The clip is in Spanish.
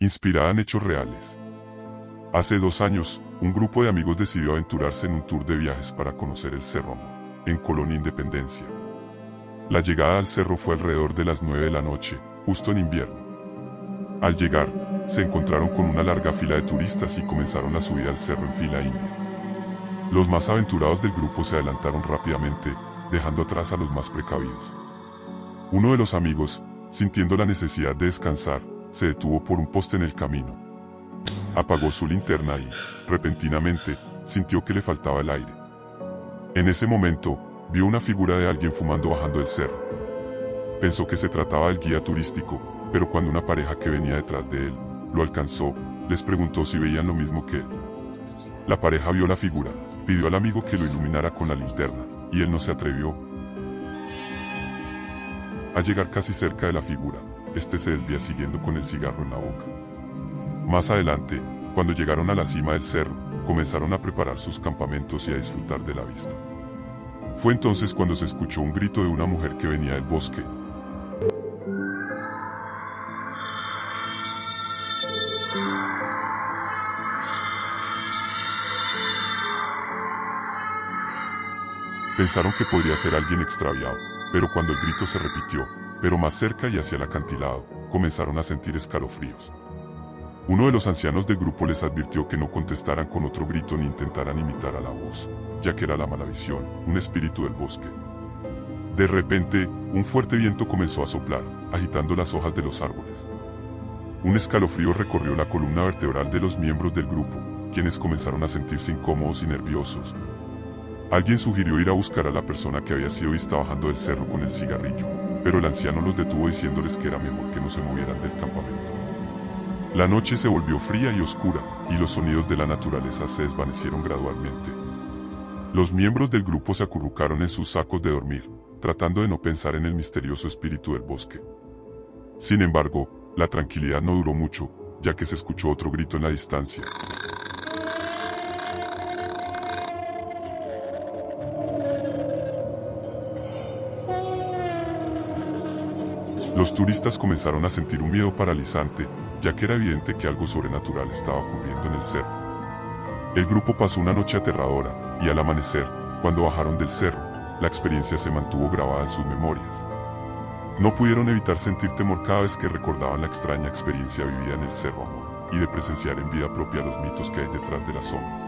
inspirada en hechos reales. Hace dos años, un grupo de amigos decidió aventurarse en un tour de viajes para conocer el Cerro Amor, en Colonia Independencia. La llegada al cerro fue alrededor de las 9 de la noche, justo en invierno. Al llegar, se encontraron con una larga fila de turistas y comenzaron a subir al cerro en fila india. Los más aventurados del grupo se adelantaron rápidamente, dejando atrás a los más precavidos. Uno de los amigos, sintiendo la necesidad de descansar, se detuvo por un poste en el camino. Apagó su linterna y, repentinamente, sintió que le faltaba el aire. En ese momento, vio una figura de alguien fumando bajando el cerro. Pensó que se trataba del guía turístico, pero cuando una pareja que venía detrás de él lo alcanzó, les preguntó si veían lo mismo que él. La pareja vio la figura, pidió al amigo que lo iluminara con la linterna, y él no se atrevió. Al llegar casi cerca de la figura, este se desvía siguiendo con el cigarro en la boca. Más adelante, cuando llegaron a la cima del cerro, comenzaron a preparar sus campamentos y a disfrutar de la vista. Fue entonces cuando se escuchó un grito de una mujer que venía del bosque. Pensaron que podría ser alguien extraviado, pero cuando el grito se repitió, pero más cerca y hacia el acantilado, comenzaron a sentir escalofríos. Uno de los ancianos del grupo les advirtió que no contestaran con otro grito ni intentaran imitar a la voz, ya que era la mala visión, un espíritu del bosque. De repente, un fuerte viento comenzó a soplar, agitando las hojas de los árboles. Un escalofrío recorrió la columna vertebral de los miembros del grupo, quienes comenzaron a sentirse incómodos y nerviosos. Alguien sugirió ir a buscar a la persona que había sido vista bajando del cerro con el cigarrillo, pero el anciano los detuvo diciéndoles que era mejor que no se movieran del campamento. La noche se volvió fría y oscura, y los sonidos de la naturaleza se desvanecieron gradualmente. Los miembros del grupo se acurrucaron en sus sacos de dormir, tratando de no pensar en el misterioso espíritu del bosque. Sin embargo, la tranquilidad no duró mucho, ya que se escuchó otro grito en la distancia. Los turistas comenzaron a sentir un miedo paralizante, ya que era evidente que algo sobrenatural estaba ocurriendo en el cerro. El grupo pasó una noche aterradora, y al amanecer, cuando bajaron del cerro, la experiencia se mantuvo grabada en sus memorias. No pudieron evitar sentir temor cada vez que recordaban la extraña experiencia vivida en el Cerro y de presenciar en vida propia los mitos que hay detrás de la sombra.